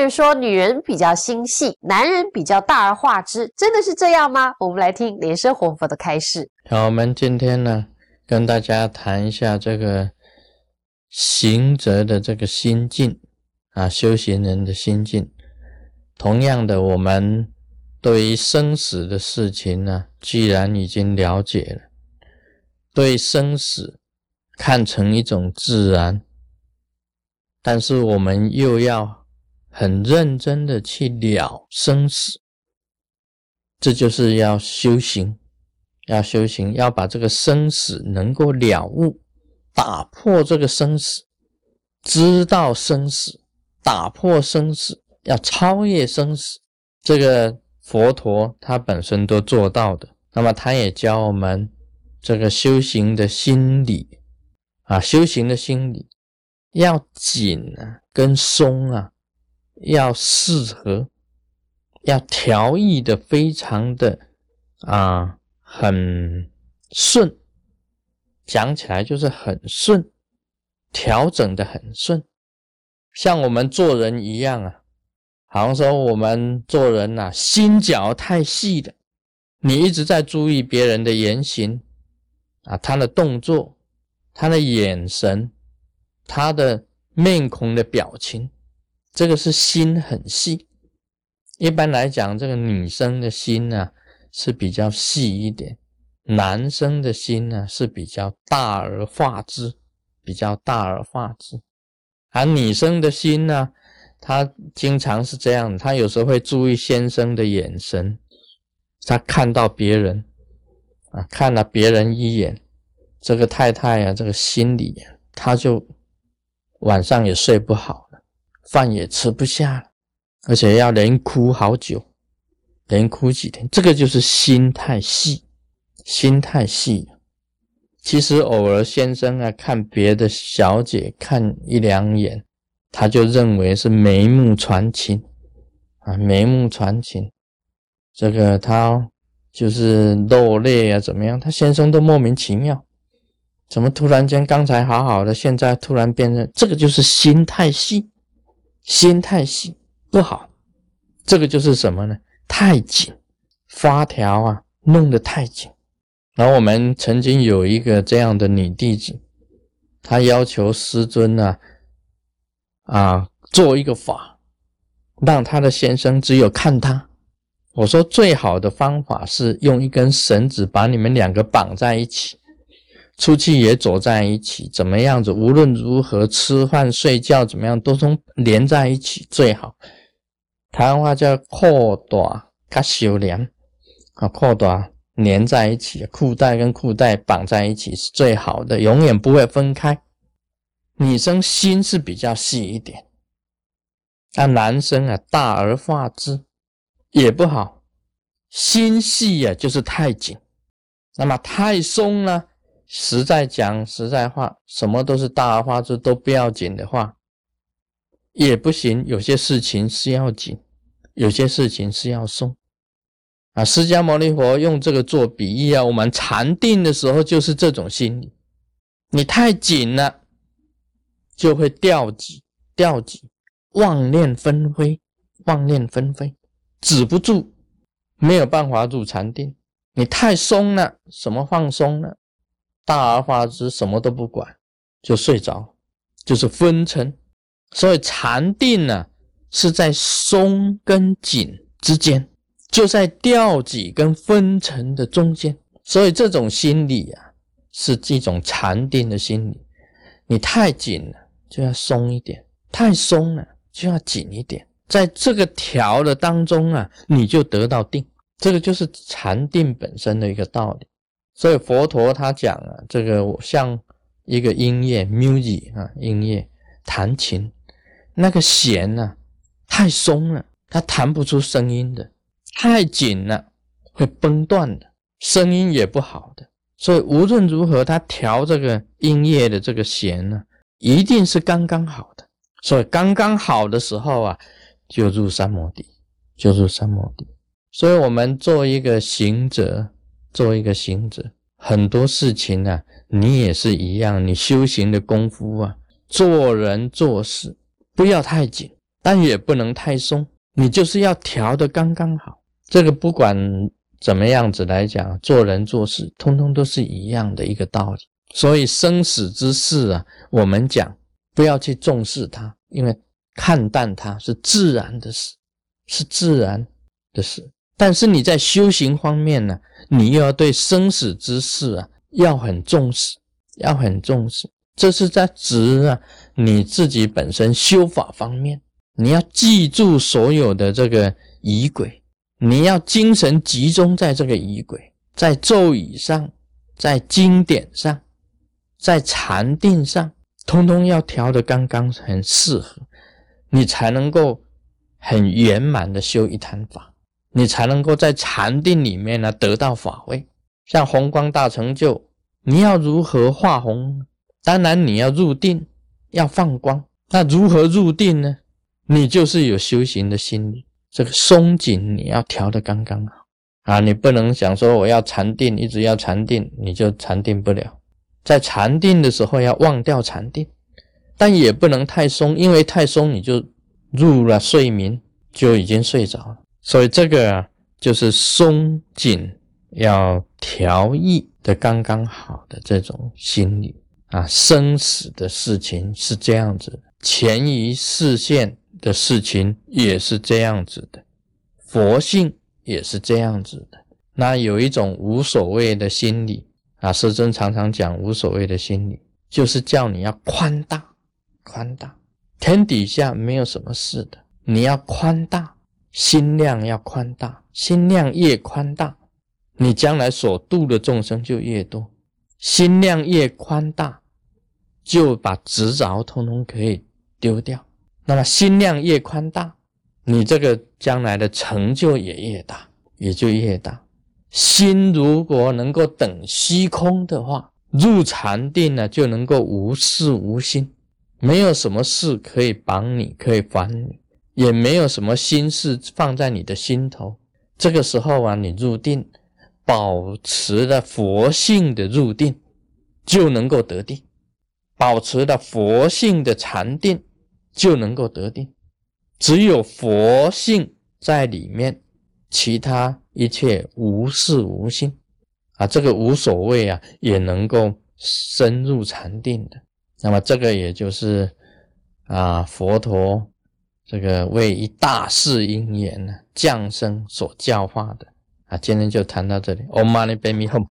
人说女人比较心细，男人比较大而化之，真的是这样吗？我们来听莲生活佛的开示。好，我们今天呢，跟大家谈一下这个行者的这个心境啊，修行人的心境。同样的，我们对于生死的事情呢，既然已经了解了，对生死看成一种自然，但是我们又要很认真的去了生死，这就是要修行，要修行，要把这个生死能够了悟，打破这个生死，知道生死，打破生死。要超越生死，这个佛陀他本身都做到的。那么他也教我们这个修行的心理啊，修行的心理要紧啊，跟松啊要适合，要调意的非常的啊很顺，讲起来就是很顺，调整的很顺，像我们做人一样啊。好像说我们做人呐，心脚太细了，你一直在注意别人的言行啊，他的动作、他的眼神、他的面孔的表情，这个是心很细。一般来讲，这个女生的心呢是比较细一点，男生的心呢是比较大而化之，比较大而化之，而女生的心呢。她经常是这样，她有时候会注意先生的眼神，他看到别人啊，看了别人一眼，这个太太啊，这个心里她就晚上也睡不好，饭也吃不下了，而且要连哭好久，连哭几天，这个就是心太细，心太细。其实偶尔先生啊，看别的小姐看一两眼。他就认为是眉目传情啊，眉目传情，这个他就是落泪啊，怎么样？他先生都莫名其妙，怎么突然间刚才好好的，现在突然变成这个，就是心太细，心太细不好。这个就是什么呢？太紧，发条啊弄得太紧。然后我们曾经有一个这样的女弟子，她要求师尊啊。啊，做一个法，让她的先生只有看她。我说最好的方法是用一根绳子把你们两个绑在一起，出去也走在一起，怎么样子？无论如何吃饭睡觉怎么样，都从连在一起最好。台湾话叫裤带卡修连啊，裤带连在一起，裤带跟裤带绑在一起是最好的，永远不会分开。女生心是比较细一点，那男生啊大而化之也不好，心细呀就是太紧，那么太松呢？实在讲实在话，什么都是大而化之都不要紧的话，也不行。有些事情是要紧，有些事情是要松。啊，释迦牟尼佛用这个做比喻啊，我们禅定的时候就是这种心理，你太紧了。就会掉级，掉级，妄念纷飞，妄念纷飞，止不住，没有办法入禅定。你太松了，什么放松了？大而化之，什么都不管，就睡着，就是昏沉。所以禅定呢，是在松跟紧之间，就在掉级跟昏沉的中间。所以这种心理啊，是一种禅定的心理。你太紧了。就要松一点，太松了就要紧一点，在这个调的当中啊，你就得到定。这个就是禅定本身的一个道理。所以佛陀他讲啊，这个像一个音乐 music 啊，音乐弹琴，那个弦呢太松了，它弹不出声音的；太紧了会崩断的，声音也不好的。所以无论如何，他调这个音乐的这个弦呢。一定是刚刚好的，所以刚刚好的时候啊，就入三摩地，就入三摩地。所以，我们做一个行者，做一个行者，很多事情呢，你也是一样。你修行的功夫啊，做人做事不要太紧，但也不能太松。你就是要调的刚刚好。这个不管怎么样子来讲，做人做事，通通都是一样的一个道理。所以生死之事啊，我们讲不要去重视它，因为看淡它是自然的事，是自然的事。但是你在修行方面呢，你又要对生死之事啊，要很重视，要很重视。这是在指啊你自己本身修法方面，你要记住所有的这个仪轨，你要精神集中在这个仪轨，在咒语上，在经典上。在禅定上，通通要调的刚刚很适合，你才能够很圆满的修一坛法，你才能够在禅定里面呢得到法位。像红光大成就，你要如何化红？当然你要入定，要放光。那如何入定呢？你就是有修行的心理，这个松紧你要调的刚刚好啊！你不能想说我要禅定，一直要禅定，你就禅定不了。在禅定的时候要忘掉禅定，但也不能太松，因为太松你就入了睡眠，就已经睡着了。所以这个啊，就是松紧要调意的刚刚好的这种心理啊。生死的事情是这样子的，前移视线的事情也是这样子的，佛性也是这样子的。那有一种无所谓的心理。啊，师尊常常讲无所谓的心理，就是叫你要宽大，宽大，天底下没有什么事的，你要宽大，心量要宽大，心量越宽大，你将来所度的众生就越多，心量越宽大，就把执着通通可以丢掉，那么心量越宽大，你这个将来的成就也越大，也就越大。心如果能够等虚空的话，入禅定呢，就能够无事无心，没有什么事可以绑你，可以烦你，也没有什么心事放在你的心头。这个时候啊，你入定，保持了佛性的入定，就能够得定；保持了佛性的禅定，就能够得定。只有佛性在里面，其他。一切无事无心啊，这个无所谓啊，也能够深入禅定的。那么这个也就是啊，佛陀这个为一大事因缘呢降生所教化的啊。今天就谈到这里。Om Mani p a m e h m。